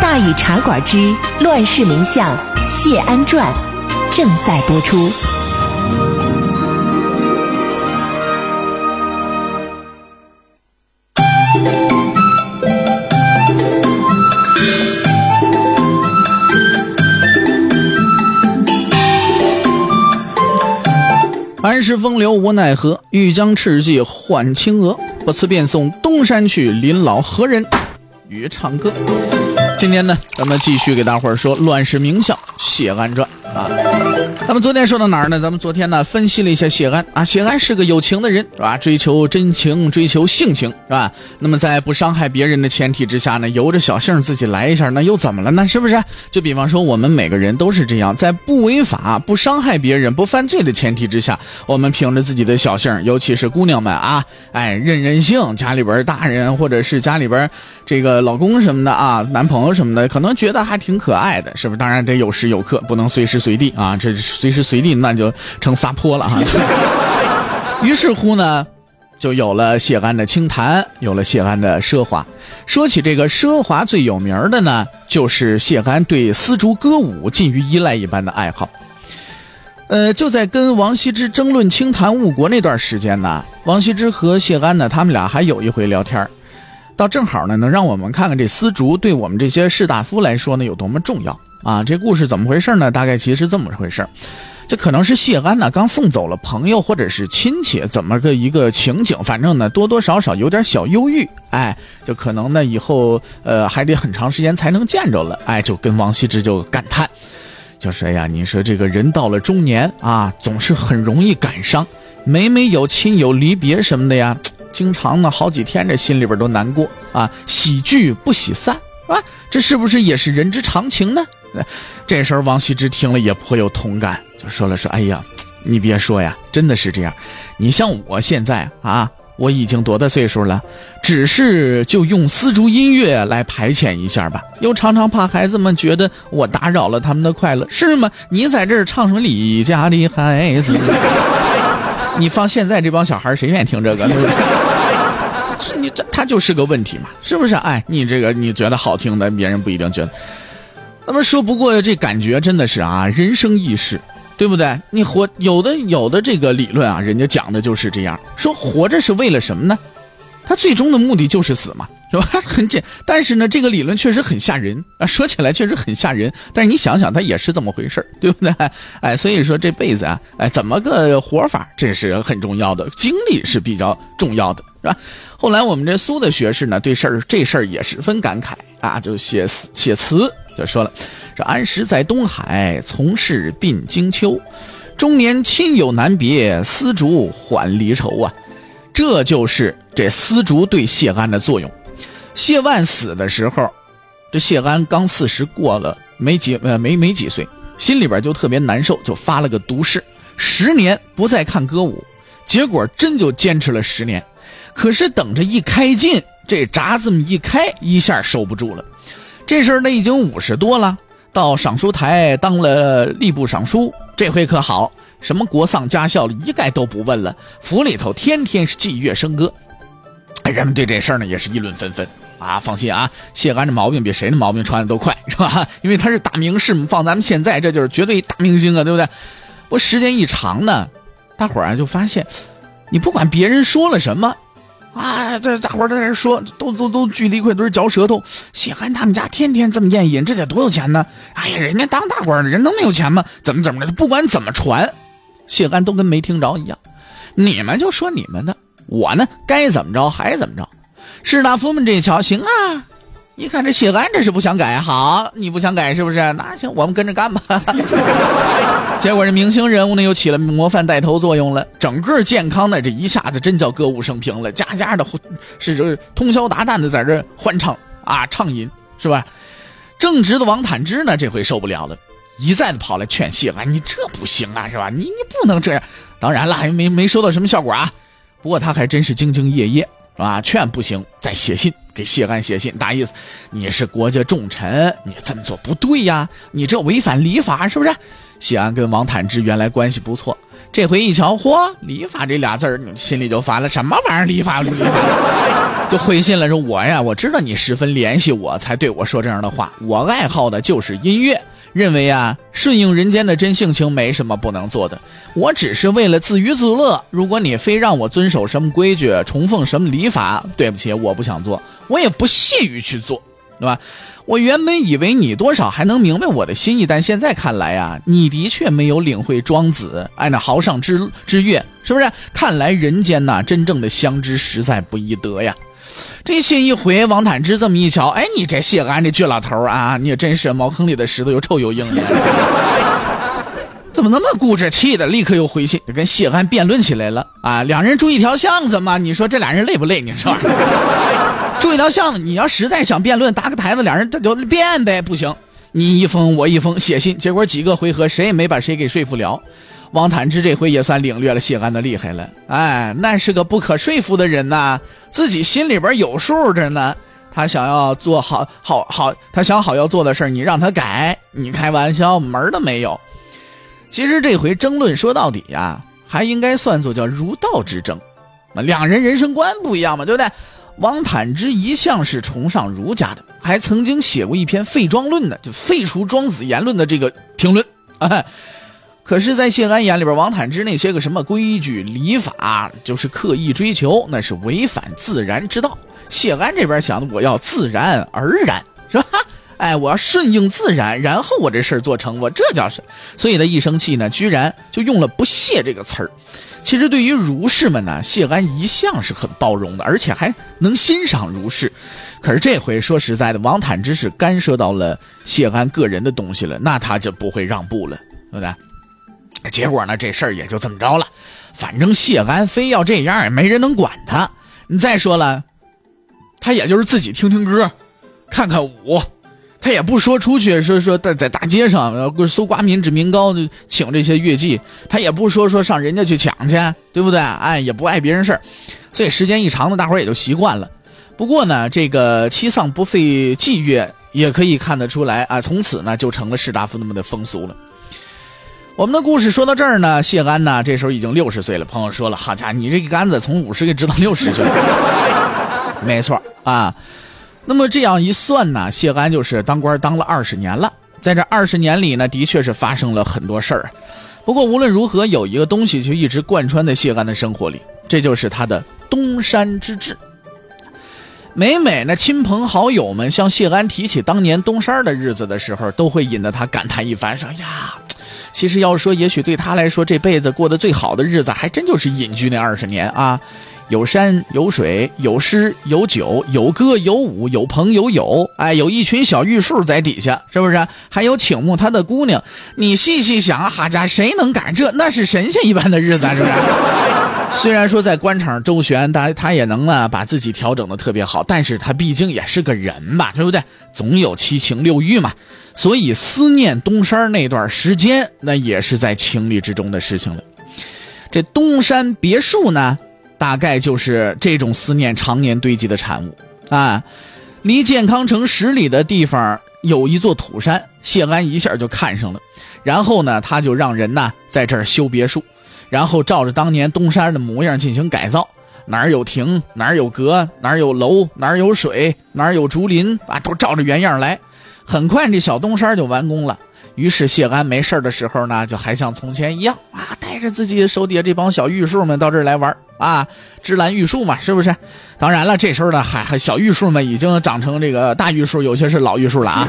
大禹茶馆之《乱世名相谢安传》正在播出。安时风流无奈何，欲将赤骥换青鹅。不辞便送东山去，临老何人与唱歌？今天呢，咱们继续给大伙儿说《乱世名相谢安传》啊。咱们昨天说到哪儿呢？咱们昨天呢分析了一下谢安啊，谢安是个有情的人，是吧？追求真情，追求性情，是吧？那么在不伤害别人的前提之下呢，由着小性自己来一下，那又怎么了呢？是不是？就比方说我们每个人都是这样，在不违法、不伤害别人、不犯罪的前提之下，我们凭着自己的小性，尤其是姑娘们啊，哎，任任性，家里边大人或者是家里边这个老公什么的啊，男朋友什么的，可能觉得还挺可爱的，是不是？当然得有时有刻，不能随时随地啊，这。随时随地那就成撒泼了哈。于是乎呢，就有了谢安的清谈，有了谢安的奢华。说起这个奢华最有名的呢，就是谢安对丝竹歌舞近于依赖一般的爱好。呃，就在跟王羲之争论清谈误国那段时间呢，王羲之和谢安呢，他们俩还有一回聊天倒正好呢，能让我们看看这丝竹对我们这些士大夫来说呢有多么重要。啊，这故事怎么回事呢？大概其实是这么回事这可能是谢安呢刚送走了朋友或者是亲戚，怎么个一个情景？反正呢多多少少有点小忧郁，哎，就可能呢以后呃还得很长时间才能见着了，哎，就跟王羲之就感叹，就说呀，你说这个人到了中年啊，总是很容易感伤，每每有亲友离别什么的呀，经常呢好几天这心里边都难过啊，喜聚不喜散，是吧？这是不是也是人之常情呢？这时候王羲之听了也颇有同感，就说了：“说哎呀，你别说呀，真的是这样。你像我现在啊，我已经多大岁数了？只是就用丝竹音乐来排遣一下吧，又常常怕孩子们觉得我打扰了他们的快乐，是吗？你在这儿唱什么李家的孩子？你放现在这帮小孩谁愿意听这个？对不对？你这他就是个问题嘛，是不是？哎，你这个你觉得好听的，别人不一定觉得。”那么说不过这感觉真的是啊，人生易逝，对不对？你活有的有的这个理论啊，人家讲的就是这样说，活着是为了什么呢？他最终的目的就是死嘛，是吧？很简，但是呢，这个理论确实很吓人啊，说起来确实很吓人。但是你想想，它也是这么回事对不对？哎，所以说这辈子啊，哎，怎么个活法，这是很重要的，经历是比较重要的，是吧？后来我们这苏的学士呢，对事儿这事儿也十分感慨啊，就写写词。就说了，这安时在东海，从事鬓惊秋，中年亲友难别，丝竹缓离愁啊！这就是这丝竹对谢安的作用。谢万死的时候，这谢安刚四十过了没几呃没没几岁，心里边就特别难受，就发了个毒誓，十年不再看歌舞。结果真就坚持了十年，可是等着一开禁，这闸这么一开，一下收不住了。这时候他已经五十多了，到尚书台当了吏部尚书。这回可好，什么国丧家孝一概都不问了。府里头天天是祭乐笙歌，人们对这事儿呢也是议论纷纷啊。放心啊，谢安这毛病比谁的毛病传的都快，是吧？因为他是大名士，放咱们现在这就是绝对大明星啊，对不对？不时间一长呢，大伙儿就发现，你不管别人说了什么。啊，这大伙儿在这说，都都都聚一块堆嚼舌头。谢安他们家天天这么宴饮，这得多有钱呢？哎呀，人家当大官的人能没有钱吗？怎么怎么着？不管怎么传，谢安都跟没听着一样。你们就说你们的，我呢该怎么着还怎么着。士大夫们这一瞧，行啊。一看这谢安这是不想改，好，你不想改是不是？那行，我们跟着干吧。结果这明星人物呢又起了模范带头作用了，整个健康的这一下子真叫歌舞升平了，家家的是这通宵达旦的在这欢唱啊畅饮是吧？正直的王坦之呢，这回受不了了，一再的跑来劝谢安：“你这不行啊，是吧？你你不能这样。”当然了，还没没收到什么效果啊。不过他还真是兢兢业业，是吧？劝不行，再写信给谢安写信，大意思：你是国家重臣，你这么做不对呀，你这违反礼法，是不是？谢安跟王坦之原来关系不错，这回一瞧，嚯，礼法这俩字儿，心里就烦了，什么玩意儿礼法？礼法？就回信了，说我呀，我知道你十分怜惜我，才对我说这样的话。我爱好的就是音乐。认为啊，顺应人间的真性情没什么不能做的。我只是为了自娱自乐。如果你非让我遵守什么规矩，崇奉什么礼法，对不起，我不想做，我也不屑于去做，对吧？我原本以为你多少还能明白我的心意，但现在看来啊，你的确没有领会庄子哎那豪上之之乐，是不是？看来人间呐，真正的相知实在不易得呀。这信一回，王坦之这么一瞧，哎，你这谢安这倔老头啊，你也真是茅坑里的石头又臭又硬的，怎么那么固执？气的立刻又回信，跟谢安辩论起来了啊！两人住一条巷子嘛，你说这俩人累不累？你说 住一条巷子，你要实在想辩论，搭个台子，俩人这就辩呗，不行，你一封我一封写信，结果几个回合谁也没把谁给说服了。王坦之这回也算领略了谢安的厉害了，哎，那是个不可说服的人呐，自己心里边有数着呢。他想要做好好好，他想好要做的事你让他改，你开玩笑，门都没有。其实这回争论说到底呀，还应该算作叫儒道之争，那两人人生观不一样嘛，对不对？王坦之一向是崇尚儒家的，还曾经写过一篇废庄论的，就废除庄子言论的这个评论，哎。可是，在谢安眼里边，王坦之那些个什么规矩礼法，就是刻意追求，那是违反自然之道。谢安这边想的，我要自然而然，是吧？哎，我要顺应自然，然后我这事儿做成，我这叫是。所以他一生气呢，居然就用了“不屑”这个词儿。其实对于儒士们呢，谢安一向是很包容的，而且还能欣赏儒士。可是这回说实在的，王坦之是干涉到了谢安个人的东西了，那他就不会让步了，对不对？结果呢，这事儿也就这么着了。反正谢安非要这样，也没人能管他。你再说了，他也就是自己听听歌，看看舞，他也不说出去说说在在大街上搜刮民脂民膏，请这些乐伎，他也不说说上人家去抢去，对不对？哎，也不碍别人事儿。所以时间一长呢，大伙儿也就习惯了。不过呢，这个七丧不费祭乐，也可以看得出来啊，从此呢就成了士大夫那么的风俗了。我们的故事说到这儿呢，谢安呢这时候已经六十岁了。朋友说了：“好家伙，你这个杆子从五十给支到六十去了。”没错啊。那么这样一算呢，谢安就是当官当了二十年了。在这二十年里呢，的确是发生了很多事儿。不过无论如何，有一个东西就一直贯穿在谢安的生活里，这就是他的东山之志。每每呢，亲朋好友们向谢安提起当年东山的日子的时候，都会引得他感叹一番，说：“呀。”其实要说，也许对他来说，这辈子过得最好的日子，还真就是隐居那二十年啊！有山有水有诗有酒有歌有舞有朋有友，哎，有一群小玉树在底下，是不是？还有请慕他的姑娘。你细细想，哈家谁能赶这？那是神仙一般的日子，是不是？虽然说在官场周旋，他他也能呢把自己调整的特别好，但是他毕竟也是个人吧，对不对？总有七情六欲嘛。所以思念东山那段时间，那也是在情理之中的事情了。这东山别墅呢，大概就是这种思念常年堆积的产物啊。离健康城十里的地方有一座土山，谢安一下就看上了。然后呢，他就让人呢在这儿修别墅，然后照着当年东山的模样进行改造。哪儿有亭，哪儿有阁，哪儿有楼，哪儿有水，哪儿有竹林啊，都照着原样来。很快，这小东山就完工了。于是谢安没事的时候呢，就还像从前一样啊，带着自己手底下这帮小玉树们到这儿来玩啊，芝兰玉树嘛，是不是？当然了，这时候呢，还还小玉树们已经长成这个大玉树，有些是老玉树了啊，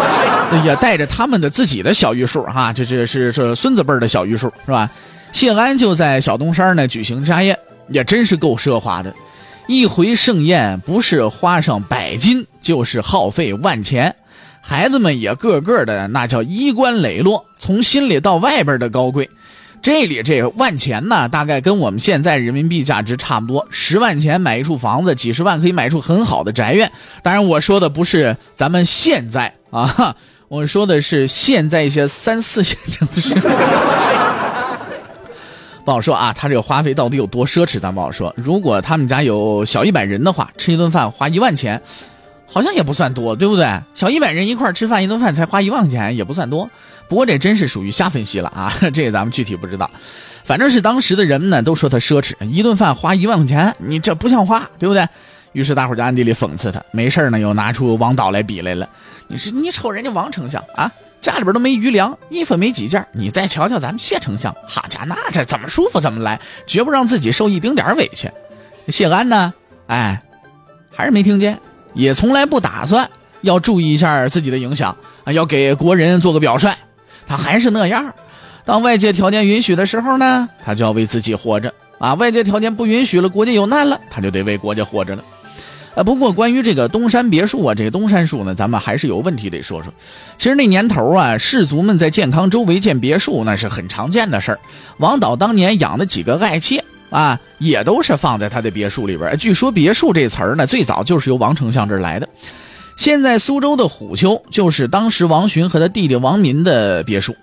也带着他们的自己的小玉树哈，这这是是孙子辈的小玉树是吧？谢安就在小东山呢举行家宴，也真是够奢华的，一回盛宴不是花上百金，就是耗费万钱。孩子们也个个的那叫衣冠磊落，从心里到外边的高贵，这里这万钱呢，大概跟我们现在人民币价值差不多。十万钱买一处房子，几十万可以买一处很好的宅院。当然，我说的不是咱们现在啊，我说的是现在一些三四线城市。不好说啊，他这个花费到底有多奢侈，咱不好说。如果他们家有小一百人的话，吃一顿饭花一万钱，好像也不算多，对不对？小一百人一块吃饭，一顿饭才花一万块钱，也不算多。不过这真是属于瞎分析了啊，这咱们具体不知道，反正是当时的人们呢都说他奢侈，一顿饭花一万块钱，你这不像话，对不对？于是大伙就暗地里讽刺他，没事呢又拿出王导来比来了。你是你瞅人家王丞相啊，家里边都没余粮，衣服没几件，你再瞧瞧咱们谢丞相，好家那这怎么舒服怎么来，绝不让自己受一丁点委屈。谢安呢，哎，还是没听见，也从来不打算要注意一下自己的影响啊，要给国人做个表率。他还是那样，当外界条件允许的时候呢，他就要为自己活着啊；外界条件不允许了，国家有难了，他就得为国家活着了。啊，不过关于这个东山别墅啊，这个东山树呢，咱们还是有问题得说说。其实那年头啊，士族们在健康周围建别墅那是很常见的事儿。王导当年养的几个爱妾啊，也都是放在他的别墅里边。据说别墅这词儿呢，最早就是由王丞相这儿来的。现在苏州的虎丘就是当时王洵和他弟弟王民的别墅，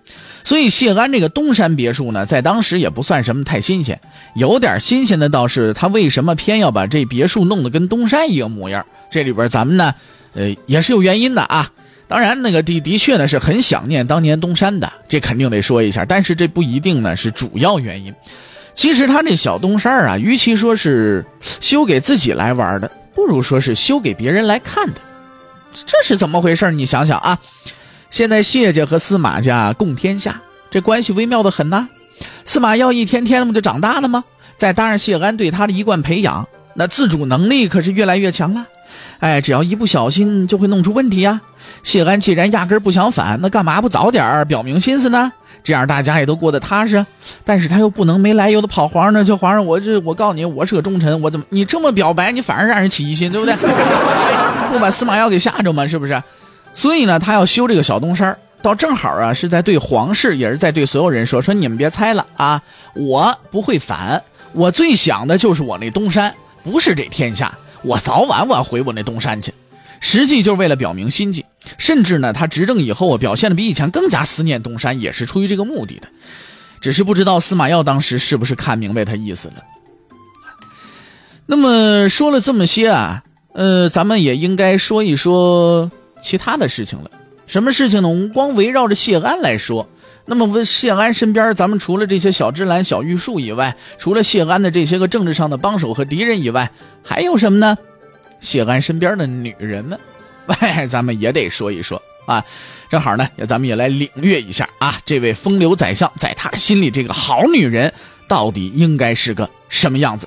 所以谢安这个东山别墅呢，在当时也不算什么太新鲜。有点新鲜的倒是他为什么偏要把这别墅弄得跟东山一个模样？这里边咱们呢，呃，也是有原因的啊。当然，那个的的确呢是很想念当年东山的，这肯定得说一下。但是这不一定呢是主要原因。其实他这小东山啊，与其说是修给自己来玩的，不如说是修给别人来看的。这是怎么回事？你想想啊，现在谢家和司马家共天下，这关系微妙的很呐。司马曜一天天不就长大了吗？再搭上谢安对他的一贯培养，那自主能力可是越来越强了。哎，只要一不小心就会弄出问题呀。谢安既然压根不想反，那干嘛不早点表明心思呢？这样大家也都过得踏实。但是他又不能没来由的跑皇上，去皇上，我这我告诉你，我是个忠臣，我怎么你这么表白，你反而让人起疑心，对不对？不把司马曜给吓着吗？是不是？所以呢，他要修这个小东山倒正好啊，是在对皇室，也是在对所有人说：说你们别猜了啊，我不会反，我最想的就是我那东山，不是这天下，我早晚我要回我那东山去。实际就是为了表明心迹，甚至呢，他执政以后啊，表现的比以前更加思念东山，也是出于这个目的的。只是不知道司马曜当时是不是看明白他意思了。那么说了这么些啊。呃，咱们也应该说一说其他的事情了。什么事情呢？我们光围绕着谢安来说，那么问谢安身边，咱们除了这些小芝兰、小玉树以外，除了谢安的这些个政治上的帮手和敌人以外，还有什么呢？谢安身边的女人们，喂，咱们也得说一说啊。正好呢，咱们也来领略一下啊，这位风流宰相在他心里这个好女人到底应该是个什么样子？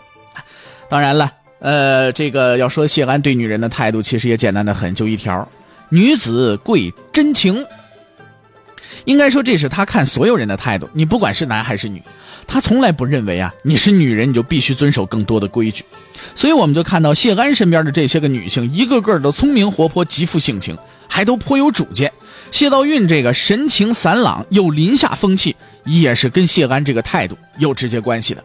当然了。呃，这个要说谢安对女人的态度，其实也简单的很，就一条：女子贵真情。应该说，这是他看所有人的态度。你不管是男还是女，他从来不认为啊，你是女人你就必须遵守更多的规矩。所以，我们就看到谢安身边的这些个女性，一个个都聪明活泼，极富性情，还都颇有主见。谢道韫这个神情散朗，又林下风气，也是跟谢安这个态度有直接关系的。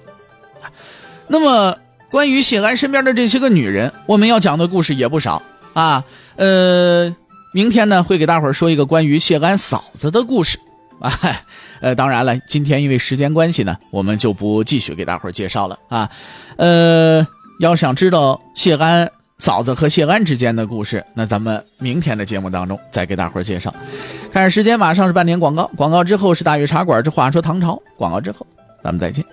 那么。关于谢安身边的这些个女人，我们要讲的故事也不少啊。呃，明天呢会给大伙儿说一个关于谢安嫂子的故事啊。呃，当然了，今天因为时间关系呢，我们就不继续给大伙儿介绍了啊。呃，要想知道谢安嫂子和谢安之间的故事，那咱们明天的节目当中再给大伙儿介绍。看时间，马上是半点广告，广告之后是大禹茶馆之话说唐朝，广告之后咱们再见。